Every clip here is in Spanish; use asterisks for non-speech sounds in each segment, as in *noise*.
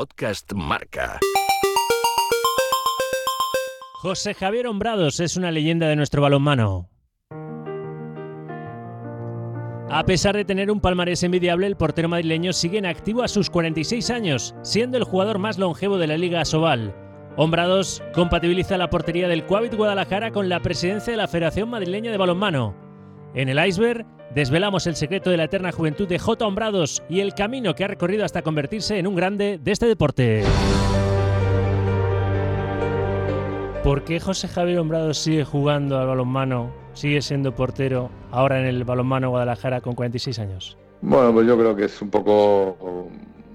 Podcast Marca. José Javier Hombrados es una leyenda de nuestro balonmano. A pesar de tener un palmarés envidiable, el portero madrileño sigue en activo a sus 46 años, siendo el jugador más longevo de la Liga Sobal. Hombrados compatibiliza la portería del Cuavit Guadalajara con la presidencia de la Federación Madrileña de Balonmano. En el iceberg desvelamos el secreto de la eterna juventud de J. Hombrados y el camino que ha recorrido hasta convertirse en un grande de este deporte. ¿Por qué José Javier Hombrado sigue jugando al balonmano, sigue siendo portero ahora en el balonmano Guadalajara con 46 años? Bueno, pues yo creo que es un poco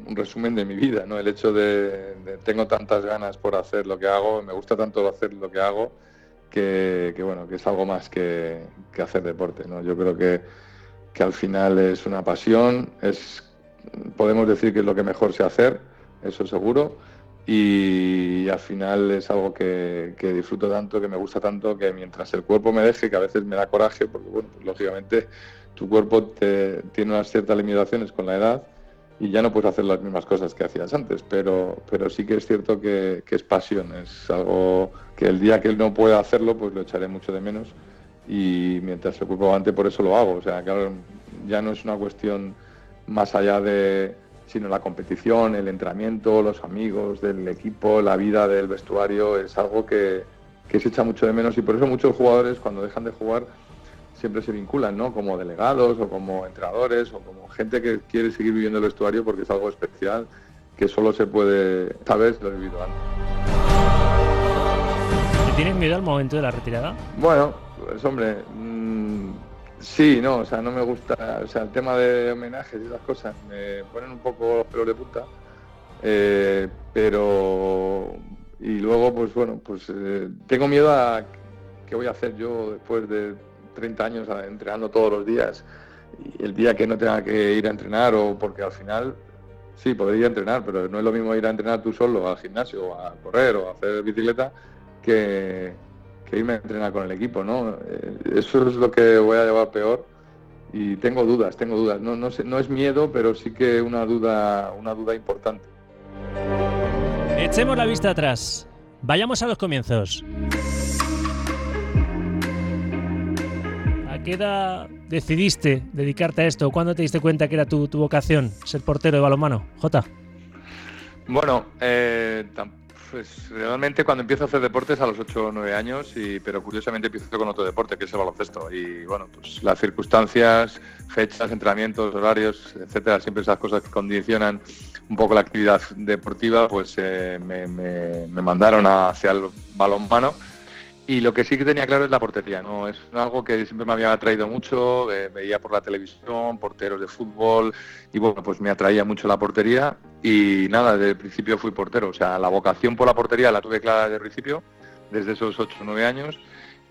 un resumen de mi vida, ¿no? El hecho de, tengo tantas ganas por hacer lo que hago, me gusta tanto hacer lo que hago, que, bueno, que es algo más que, hacer deporte, ¿no? Yo creo que, que al final es una pasión, es podemos decir que es lo que mejor sé hacer, eso seguro y al final es algo que, disfruto tanto, que me gusta tanto, que mientras el cuerpo me deje, que a veces me da coraje, porque bueno, pues, lógicamente tu cuerpo tiene unas ciertas limitaciones con la edad y ya no puedes hacer las mismas cosas que hacías antes, pero, pero sí que es cierto que, es pasión, es algo que el día que no pueda hacerlo, pues lo echaré mucho de menos y mientras el cuerpo avante por eso lo hago, o sea, claro, ya no es una cuestión más allá de sino la competición, el entrenamiento, los amigos del equipo, la vida del vestuario, es algo que, se echa mucho de menos y por eso muchos jugadores cuando dejan de jugar siempre se vinculan, ¿no? Como delegados o como entrenadores o como gente que quiere seguir viviendo el vestuario porque es algo especial que solo se puede saber lo he vivido antes. tienes miedo al momento de la retirada? Bueno, pues hombre, Sí, no, o sea, no me gusta, o sea, el tema de homenajes y esas cosas me ponen un poco pelos de puta, eh, pero y luego, pues bueno, pues eh, tengo miedo a qué voy a hacer yo después de 30 años entrenando todos los días y el día que no tenga que ir a entrenar o porque al final sí podría entrenar, pero no es lo mismo ir a entrenar tú solo al gimnasio, o a correr o a hacer bicicleta que que irme a entrenar con el equipo, ¿no? Eh, eso es lo que voy a llevar peor y tengo dudas, tengo dudas. No, no, sé, no es miedo, pero sí que una duda, una duda importante. Echemos la vista atrás. Vayamos a los comienzos. Qué edad decidiste dedicarte a esto? ¿Cuándo te diste cuenta que era tu, tu vocación, ser portero de balonmano? Jota. Bueno, eh, pues realmente cuando empiezo a hacer deportes a los 8 o 9 años, y, pero curiosamente empiezo con otro deporte, que es el baloncesto. Y bueno, pues las circunstancias, fechas, entrenamientos, horarios, etcétera, siempre esas cosas que condicionan un poco la actividad deportiva, pues eh, me, me, mandaron hacia el balonmano y lo que sí que tenía claro es la portería, ¿no? Es algo que siempre me había atraído mucho, eh, veía por la televisión, porteros de fútbol, y bueno, pues me atraía mucho la portería y nada, desde el principio fui portero, o sea, la vocación por la portería la tuve clara desde el principio, desde esos 8 o 9 años,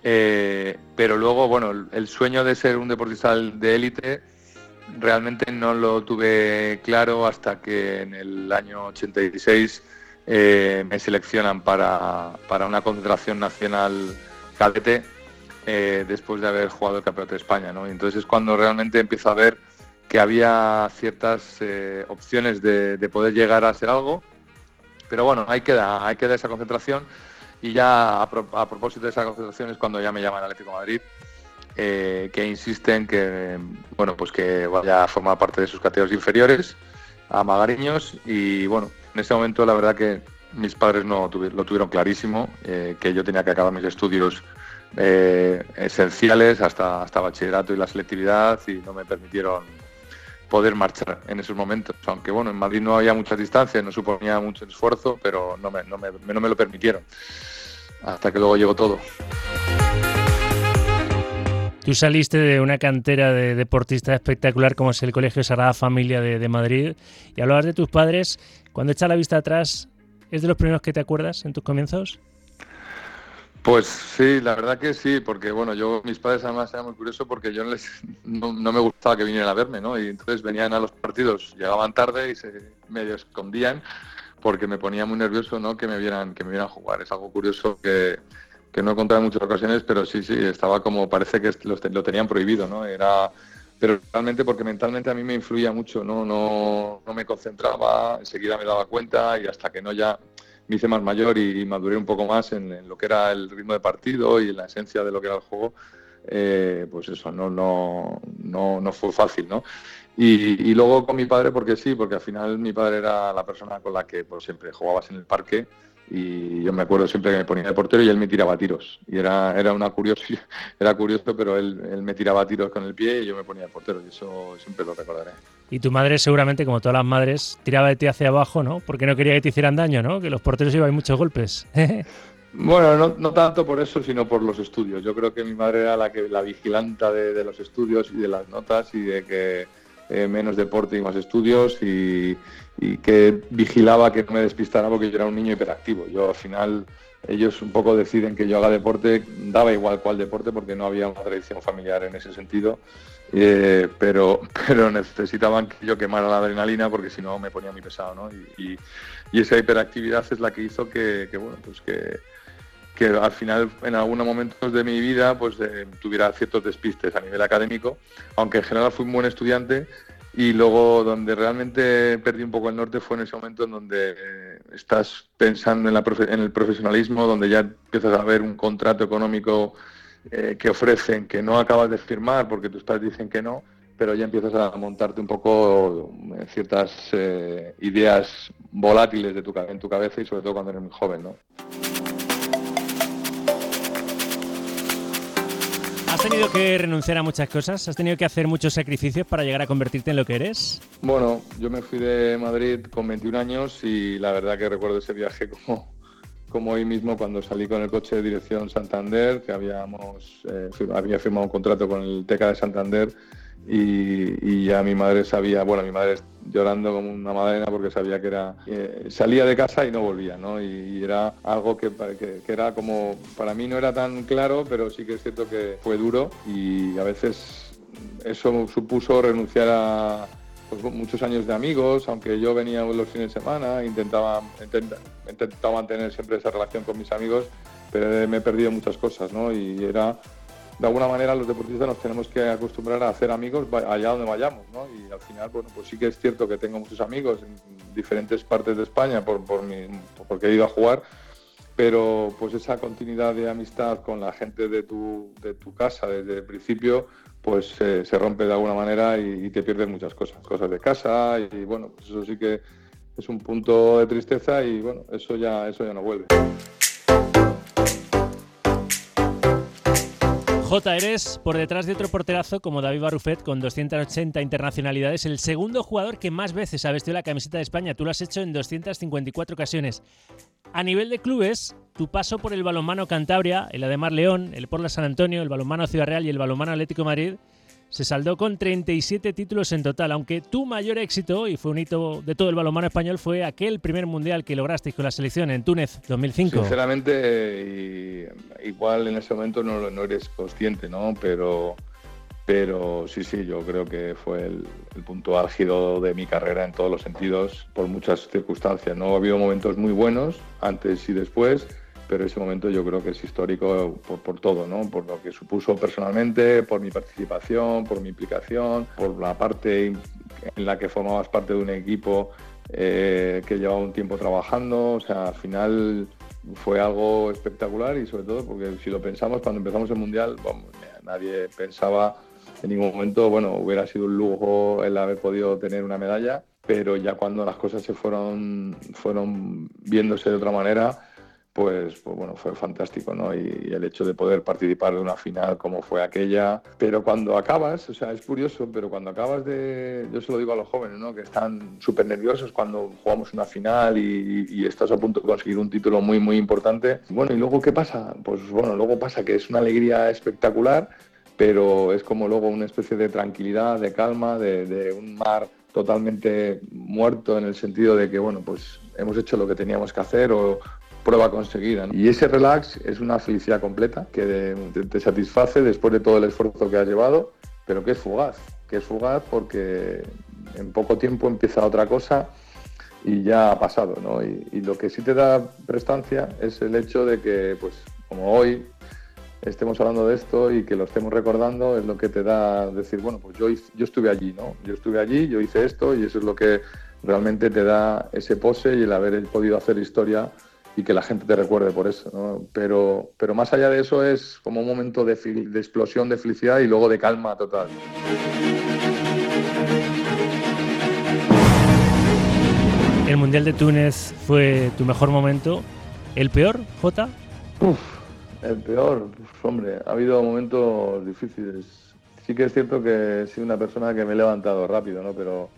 eh, pero luego, bueno, el, sueño de ser un deportista de élite realmente no lo tuve claro hasta que en el año 86 eh, me seleccionan para, una concentración nacional cadete eh, después de haber jugado el Campeonato de España. ¿no? entonces es cuando realmente empiezo a ver que había ciertas eh, opciones de, poder llegar a ser algo. Pero bueno, ahí queda, ahí queda esa concentración. Y ya a, propósito de esa concentración es cuando ya me llaman Atlético Madrid, que insisten que bueno pues que vaya a formar parte de sus categorías inferiores a Magariños y bueno en ese momento la verdad que mis padres no lo tuvieron clarísimo, eh, que yo tenía que acabar mis estudios eh, esenciales hasta, hasta bachillerato y la selectividad y no me permitieron poder marchar en esos momentos. Aunque bueno, en Madrid no había muchas distancias, no suponía mucho esfuerzo, pero no me, no me, no me lo permitieron. Hasta que luego llegó todo. Tú saliste de una cantera de deportistas espectacular como es el Colegio Sagrada Familia de, Madrid y hablabas de tus padres. Cuando echas la vista atrás, ¿es de los primeros que te acuerdas en tus comienzos? Pues sí, la verdad que sí, porque bueno, yo, mis padres además era muy curioso porque yo no, me gustaba que vinieran a verme, ¿no? Y entonces venían a los partidos, llegaban tarde y se medio escondían porque me ponía muy nervioso, ¿no? Que me vieran, que me vieran jugar. Es algo curioso que, que no he contado en muchas ocasiones, pero sí, sí, estaba como, parece que lo, tenían prohibido, ¿no? Era pero realmente porque mentalmente a mí me influía mucho, ¿no? No, no me concentraba, enseguida me daba cuenta y hasta que no ya me hice más mayor y, maduré un poco más en, lo que era el ritmo de partido y en la esencia de lo que era el juego, eh, pues eso, no, no, no, no fue fácil, ¿no? Y, y, luego con mi padre, porque sí, porque al final mi padre era la persona con la que pues, siempre jugabas en el parque y yo me acuerdo siempre que me ponía de portero y él me tiraba tiros. Y era, era una curioso, *laughs* era curioso, pero él, él, me tiraba tiros con el pie y yo me ponía de portero y eso siempre lo recordaré. Y tu madre seguramente, como todas las madres, tiraba de ti hacia abajo, ¿no? Porque no quería que te hicieran daño, ¿no? Que los porteros llevan muchos golpes. *laughs* Bueno, no, no, tanto por eso, sino por los estudios. Yo creo que mi madre era la que la vigilanta de, de los estudios y de las notas y de que eh, menos deporte y más estudios y, que vigilaba que no me despistara porque yo era un niño hiperactivo. Yo al final ellos un poco deciden que yo haga deporte, daba igual cuál deporte porque no había una tradición familiar en ese sentido, eh, pero, *laughs* pero necesitaban que yo quemara la adrenalina porque si no me ponía muy pesado. ¿no? Y, esa hiperactividad es la que hizo que, que bueno, pues que, que al final en algunos momentos de mi vida pues eh, tuviera ciertos despistes a nivel académico, aunque en general fui un buen estudiante y luego donde realmente perdí un poco el norte fue en ese momento en donde eh, estás pensando en, el profesionalismo, donde ya empiezas a ver un contrato económico eh, que ofrecen, que no acabas de firmar porque tus padres dicen que no, pero ya empiezas a montarte un poco ciertas ideas volátiles de tu, en tu cabeza y sobre todo cuando eres muy joven. ¿no? Tenido que renunciar a muchas cosas? ¿Has tenido que hacer muchos sacrificios para llegar a convertirte en lo que eres? Bueno, yo me fui de Madrid con 21 años y la verdad que recuerdo ese viaje como, como hoy mismo cuando salí con el coche de dirección Santander, que habíamos eh, había firmado un contrato con el TECA de Santander y, ya mi madre sabía, bueno, mi madre llorando como una madrena porque sabía que era salía de casa y no volvía, ¿no? Y, era algo que, que, que, era como para mí no era tan claro, pero sí que es cierto que fue duro y a veces eso supuso renunciar a pues, muchos años de amigos, aunque yo venía los fines de semana, intentaba intentaba mantener siempre esa relación con mis amigos, pero me he perdido muchas cosas, ¿no? Y era de alguna manera los deportistas nos tenemos que acostumbrar a hacer amigos allá donde vayamos, ¿no? Y al final, bueno, pues sí que es cierto que tengo muchos amigos en diferentes partes de España por, por mi, porque he ido a jugar, pero pues esa continuidad de amistad con la gente de tu, de tu casa desde el principio, pues se rompe de alguna manera y, y, te pierdes muchas cosas, cosas de casa y bueno, pues eso sí que es un punto de tristeza y bueno, eso ya, eso ya no vuelve. J, eres por detrás de otro porterazo como David Barrufet con 280 internacionalidades, el segundo jugador que más veces ha vestido la camiseta de España. Tú lo has hecho en 254 ocasiones. A nivel de clubes, tu paso por el balonmano Cantabria, el Ademar León, el Porla San Antonio, el balonmano Ciudad Real y el balonmano Atlético Madrid se saldó con 37 títulos en total, aunque tu mayor éxito, y fue un hito de todo el balonmano español, fue aquel primer mundial que lograsteis con la selección en Túnez 2005. Sinceramente, igual en ese momento no, no eres consciente, ¿no? Pero, pero sí, sí, yo creo que fue el, punto álgido de mi carrera en todos los sentidos, por muchas circunstancias, ¿no? Ha habido momentos muy buenos, antes y después, pero ese momento yo creo que es histórico por, todo, ¿no? por lo que supuso personalmente, por mi participación, por mi implicación, por la parte en la que formabas parte de un equipo eh, que llevaba un tiempo trabajando, o sea, al final fue algo espectacular y sobre todo porque si lo pensamos cuando empezamos el Mundial, nadie pensaba en ningún momento, bueno, hubiera sido un lujo el haber podido tener una medalla, pero ya cuando las cosas se fueron, fueron viéndose de otra manera, pues, pues, bueno, fue fantástico, ¿no? Y, el hecho de poder participar de una final como fue aquella. Pero cuando acabas, o sea, es curioso, pero cuando acabas de, yo se lo digo a los jóvenes, ¿no? Que están súper nerviosos cuando jugamos una final y, estás a punto de conseguir un título muy, muy importante. Bueno, ¿y luego qué pasa? Pues bueno, luego pasa que es una alegría espectacular, pero es como luego una especie de tranquilidad, de calma, de, de un mar totalmente muerto en el sentido de que, bueno, pues hemos hecho lo que teníamos que hacer o, prueba conseguida. Y ese relax es una felicidad completa que te, satisface después de todo el esfuerzo que has llevado, pero que es fugaz, que es fugaz porque en poco tiempo empieza otra cosa y ya ha pasado, ¿no? Y, lo que sí te da prestancia es el hecho de que, pues, como hoy, estemos hablando de esto y que lo estemos recordando es lo que te da decir, bueno, pues yo, yo estuve allí, ¿no? Yo estuve allí, yo hice esto y eso es lo que realmente te da ese pose y el haber podido hacer historia y que la gente te recuerde por eso, ¿no? Pero, pero más allá de eso es como un momento de, de explosión de felicidad y luego de calma total. El Mundial de Túnez fue tu mejor momento. ¿El peor, Jota? Uf, el peor, hombre, ha habido momentos difíciles. Sí que es cierto que he sido una persona que me he levantado rápido, ¿no? Pero,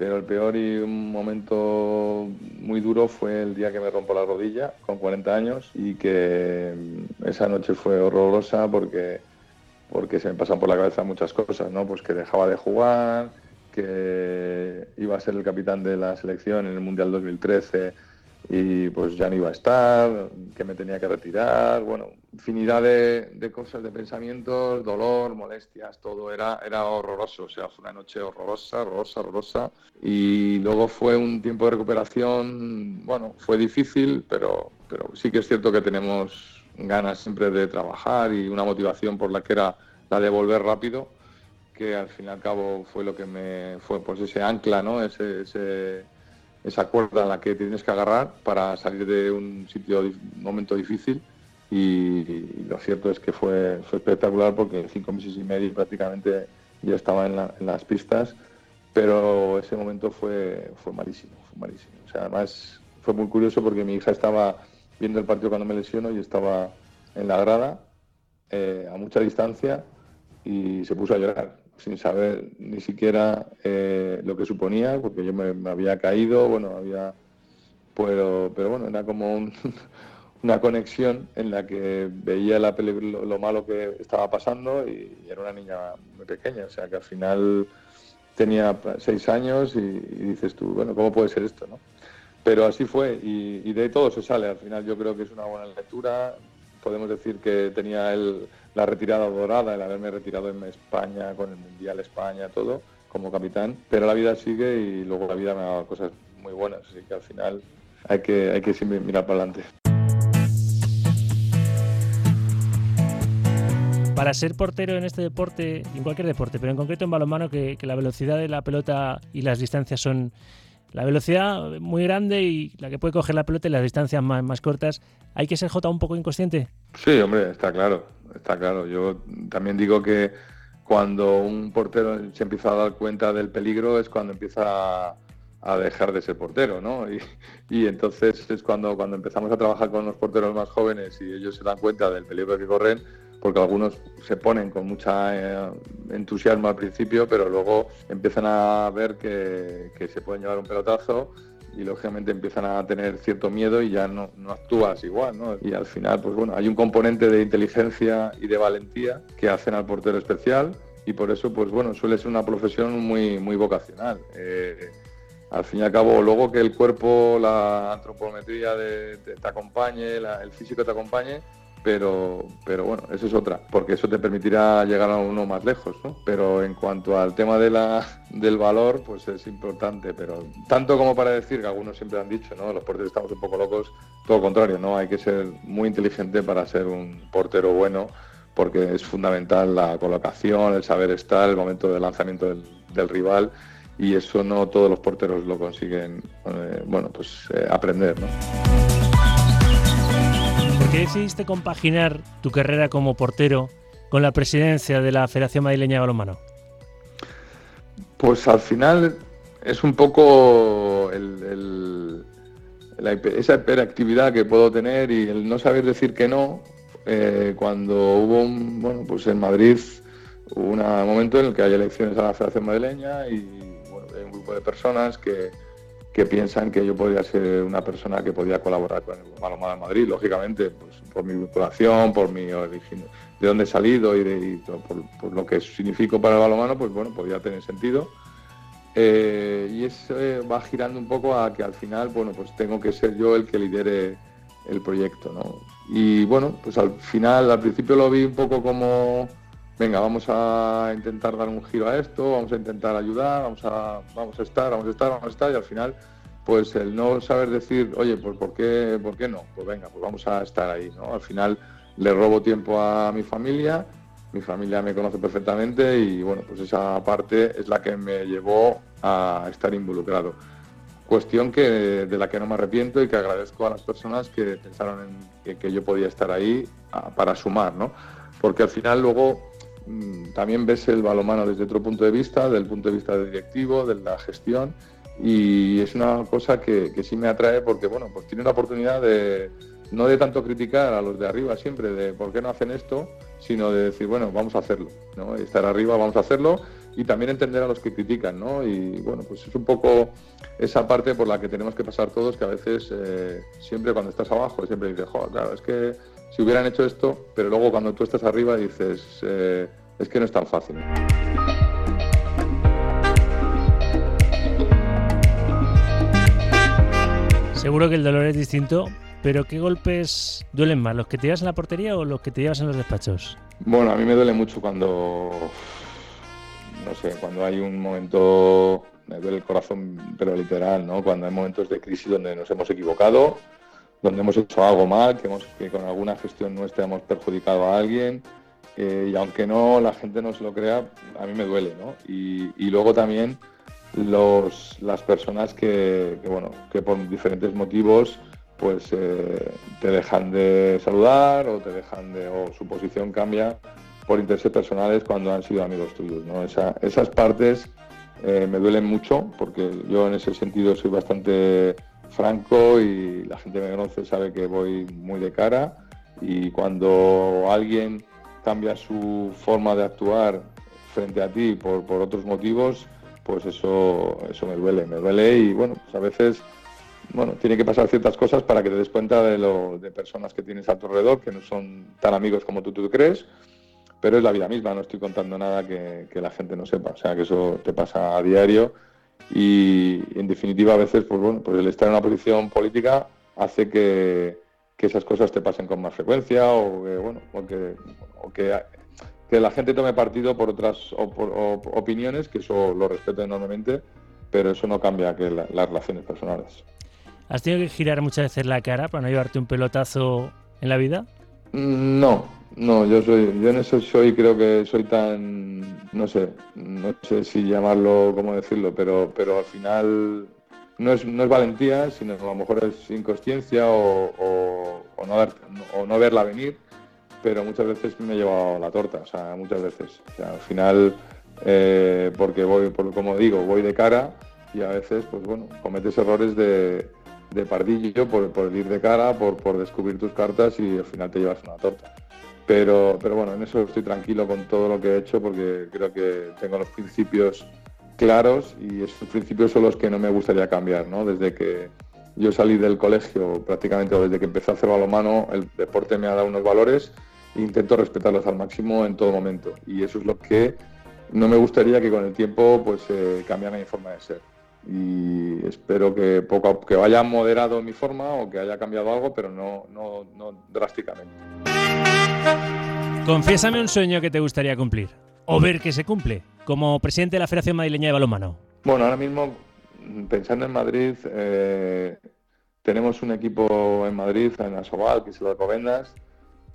pero el peor y un momento muy duro fue el día que me rompo la rodilla con 40 años y que esa noche fue horrorosa porque, porque se me pasan por la cabeza muchas cosas, ¿no? Pues que dejaba de jugar, que iba a ser el capitán de la selección en el Mundial 2013 y pues ya no iba a estar, que me tenía que retirar, bueno, infinidad de, cosas, de pensamientos, dolor, molestias, todo era, era horroroso, o sea, fue una noche horrorosa, horrorosa, horrorosa. Y luego fue un tiempo de recuperación, bueno, fue difícil, pero, pero sí que es cierto que tenemos ganas siempre de trabajar y una motivación por la que era la de volver rápido, que al fin y al cabo fue lo que me fue pues ese ancla, ¿no? Ese, ese, esa cuerda en la que tienes que agarrar para salir de un sitio, un momento difícil. Y, lo cierto es que fue, espectacular porque cinco meses y medio prácticamente ya estaba en, las pistas, pero ese momento fue, fue malísimo, fue malísimo. O sea, además fue muy curioso porque mi hija estaba viendo el partido cuando me lesiono y estaba en la grada eh, a mucha distancia y se puso a llorar sin saber ni siquiera eh, lo que suponía, porque yo me, había caído, bueno, había, pero, pero bueno, era como un, *laughs* una conexión en la que veía la lo, malo que estaba pasando y, era una niña muy pequeña, o sea que al final tenía seis años y, dices tú, bueno, ¿cómo puede ser esto? No? Pero así fue y, de todo se sale, al final yo creo que es una buena lectura, podemos decir que tenía el, la retirada dorada, el haberme retirado en España, con el Mundial España, todo, como capitán, pero la vida sigue y luego la vida me ha dado cosas muy buenas, así que al final hay que, hay que siempre mirar para adelante. para ser portero en este deporte, en cualquier deporte, pero en concreto en balonmano, que, que la velocidad de la pelota y las distancias son la velocidad muy grande y la que puede coger la pelota y las distancias más, más cortas, ¿hay que ser J un poco inconsciente? Sí, hombre, está claro, está claro. Yo también digo que cuando un portero se empieza a dar cuenta del peligro es cuando empieza a, dejar de ser portero, ¿no? Y, y, entonces es cuando, cuando empezamos a trabajar con los porteros más jóvenes y ellos se dan cuenta del peligro que corren, porque algunos se ponen con mucha eh, entusiasmo al principio, pero luego empiezan a ver que, se pueden llevar un pelotazo y lógicamente empiezan a tener cierto miedo y ya no, actúas igual, ¿no? Y al final, pues bueno, hay un componente de inteligencia y de valentía que hacen al portero especial y por eso, pues bueno, suele ser una profesión muy, muy vocacional. Eh, al fin y al cabo, luego que el cuerpo, la antropometría te acompañe, el físico te acompañe, pero, pero bueno, eso es otra, porque eso te permitirá llegar a uno más lejos, ¿no? Pero en cuanto al tema de la, del valor, pues es importante, pero tanto como para decir que algunos siempre han dicho, ¿no? Los porteros estamos un poco locos, todo lo contrario, ¿no? Hay que ser muy inteligente para ser un portero bueno, porque es fundamental la colocación, el saber estar, el momento de lanzamiento del, rival, y eso no todos los porteros lo consiguen, eh, bueno, pues eh, aprender, ¿no? ¿Por qué decidiste compaginar tu carrera como portero con la presidencia de la Federación Madrileña de Balonmano? Pues al final es un poco esa hiperactividad que puedo tener y el no saber decir que no. Eh, cuando hubo bueno, pues en Madrid un momento en el que hay elecciones a la Federación Madrileña y hay un grupo de personas que, que piensan que yo podría ser una persona que podía colaborar con el Balonmano de Madrid, lógicamente, pues, por mi vinculación, por mi origen, de dónde he salido y, por, lo que significo para el balonmano, pues bueno, podría tener sentido. Eh, y eso va girando un poco a que al final, bueno, pues tengo que ser yo el que lidere el proyecto, ¿no? Y bueno, pues al final, al principio lo vi un poco como venga, vamos a intentar dar un giro a esto, vamos a intentar ayudar, vamos a, vamos a estar, vamos a estar, vamos a estar, y al final, pues el no saber decir, oye, pues ¿por qué, por qué no? Pues venga, pues vamos a estar ahí, ¿no? Al final le robo tiempo a mi familia, mi familia me conoce perfectamente y bueno, pues esa parte es la que me llevó a estar involucrado. Cuestión que, de la que no me arrepiento y que agradezco a las personas que pensaron en que, yo podía estar ahí para sumar, ¿no? Porque al final luego también ves el balomano desde otro punto de vista, del punto de vista del directivo, de la gestión, y es una cosa que, que sí me atrae porque, bueno, pues tiene una oportunidad de, no de tanto criticar a los de arriba siempre, de por qué no hacen esto, sino de decir, bueno, vamos a hacerlo, ¿no? Estar arriba, vamos a hacerlo y también entender a los que critican, ¿no? Y bueno, pues es un poco esa parte por la que tenemos que pasar todos, que a veces eh, siempre cuando estás abajo, siempre dices, joder, claro, es que si hubieran hecho esto, pero luego cuando tú estás arriba dices, eh, es que no es tan fácil. Seguro que el dolor es distinto, pero ¿qué golpes duelen más? ¿Los que te llevas en la portería o los que te llevas en los despachos? Bueno, a mí me duele mucho cuando, no sé, cuando hay un momento, me duele el corazón, pero literal, ¿no? Cuando hay momentos de crisis donde nos hemos equivocado, donde hemos hecho algo mal, que, hemos, que con alguna gestión nuestra hemos perjudicado a alguien. Eh, y aunque no la gente no se lo crea, a mí me duele, ¿no? Y, luego también los, las personas que, bueno, que por diferentes motivos pues eh, te dejan de saludar o te dejan de o su posición cambia por intereses personales cuando han sido amigos tuyos. ¿no? esas partes eh, me duelen mucho porque yo en ese sentido soy bastante franco y la gente me conoce sabe que voy muy de cara y cuando alguien cambia su forma de actuar frente a ti por, por otros motivos, pues eso, eso me duele, me duele y bueno, pues a veces bueno, tiene que pasar ciertas cosas para que te des cuenta de, lo, de personas que tienes a tu alrededor, que no son tan amigos como tú, tú crees, pero es la vida misma, no estoy contando nada que, la gente no sepa, o sea que eso te pasa a diario y en definitiva a veces pues bueno, pues el estar en una posición política hace que, que esas cosas te pasen con más frecuencia o que, bueno, o que, o que que la gente tome partido por otras opiniones, que eso lo respeto enormemente, pero eso no cambia que las relaciones personales. ¿Has tenido que girar muchas veces la cara para no llevarte un pelotazo en la vida? Mm, no, no, yo soy, yo en eso soy, creo que soy tan, no sé, no sé si llamarlo, cómo decirlo, pero, pero al final no es, no es valentía, sino a lo mejor es inconsciencia o, no, o no verla venir pero muchas veces me he llevado la torta, o sea, muchas veces. O al final, eh, porque voy, por, como digo, voy de cara y a veces, pues bueno, cometes errores de, de pardillo por, por, ir de cara, por, por descubrir tus cartas y al final te llevas una torta. Pero, pero bueno, en eso estoy tranquilo con todo lo que he hecho porque creo que tengo los principios claros y esos principios son los que no me gustaría cambiar. Desde que yo salí del colegio prácticamente desde que empecé a hacer balonmano, el deporte me ha dado unos valores intento respetarlos al máximo en todo momento. Y eso es lo que no me gustaría que con el tiempo pues eh, cambiara mi forma de ser. Y espero que poco que vaya moderado mi forma o que haya cambiado algo, pero no, no, no drásticamente. Confiésame un sueño que te gustaría cumplir o ver que se cumple como presidente de la Federación Madrileña de Balonmano. Bueno, ahora mismo pensando en Madrid, eh, tenemos un equipo en Madrid, en Asobal, que es el Alcobendas,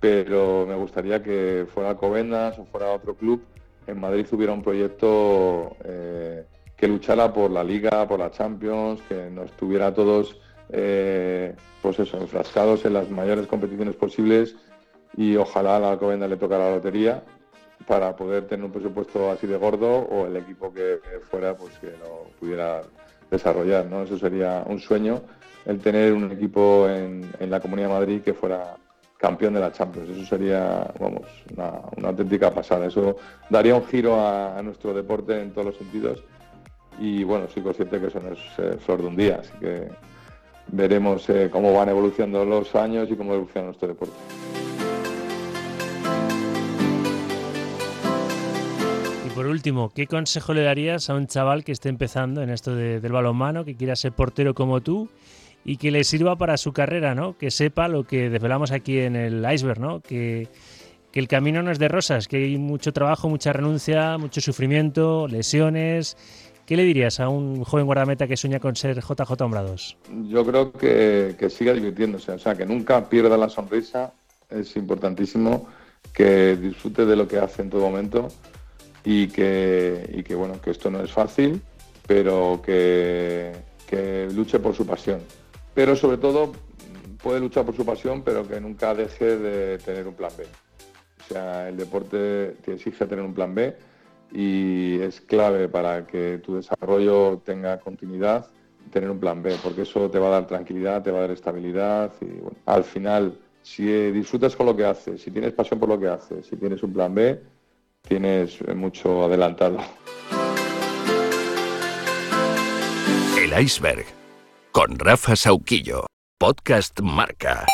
pero me gustaría que fuera Alcobendas o fuera otro club, en Madrid hubiera un proyecto eh, que luchara por la Liga, por la Champions, que nos tuviera todos eh, pues eso, enfrascados en las mayores competiciones posibles y ojalá a la Alcobendas le tocara la lotería para poder tener un presupuesto así de gordo o el equipo que fuera pues que lo pudiera desarrollar, ¿no? Eso sería un sueño, el tener un equipo en, en la Comunidad de Madrid que fuera campeón de la Champions. Eso sería, vamos, una, auténtica pasada. Eso daría un giro a, nuestro deporte en todos los sentidos. Y bueno, soy consciente que eso no es eh, flor de un día, así que veremos eh, cómo van evolucionando los años y cómo evoluciona nuestro deporte. Último, ¿qué consejo le darías a un chaval que esté empezando en esto del balonmano, que quiera ser portero como tú y que le sirva para su carrera, ¿no? Que sepa lo que desvelamos aquí en el iceberg, ¿no? Que, el camino no es de rosas, que hay mucho trabajo, mucha renuncia, mucho sufrimiento, lesiones. ¿Qué le dirías a un joven guardameta que sueña con ser JJ Hombrados? Yo creo que, que siga divirtiéndose, o sea, que nunca pierda la sonrisa es importantísimo que disfrute de lo que hace en todo momento y que, y que bueno, que esto no es fácil, pero que, que luche por su pasión. Pero sobre todo puede luchar por su pasión, pero que nunca deje de tener un plan B. O sea, el deporte te exige tener un plan B y es clave para que tu desarrollo tenga continuidad tener un plan B, porque eso te va a dar tranquilidad, te va a dar estabilidad y al final si disfrutas con lo que haces, si tienes pasión por lo que haces, si tienes un plan B, tienes mucho adelantado. El iceberg con Rafa Sauquillo, podcast Marca.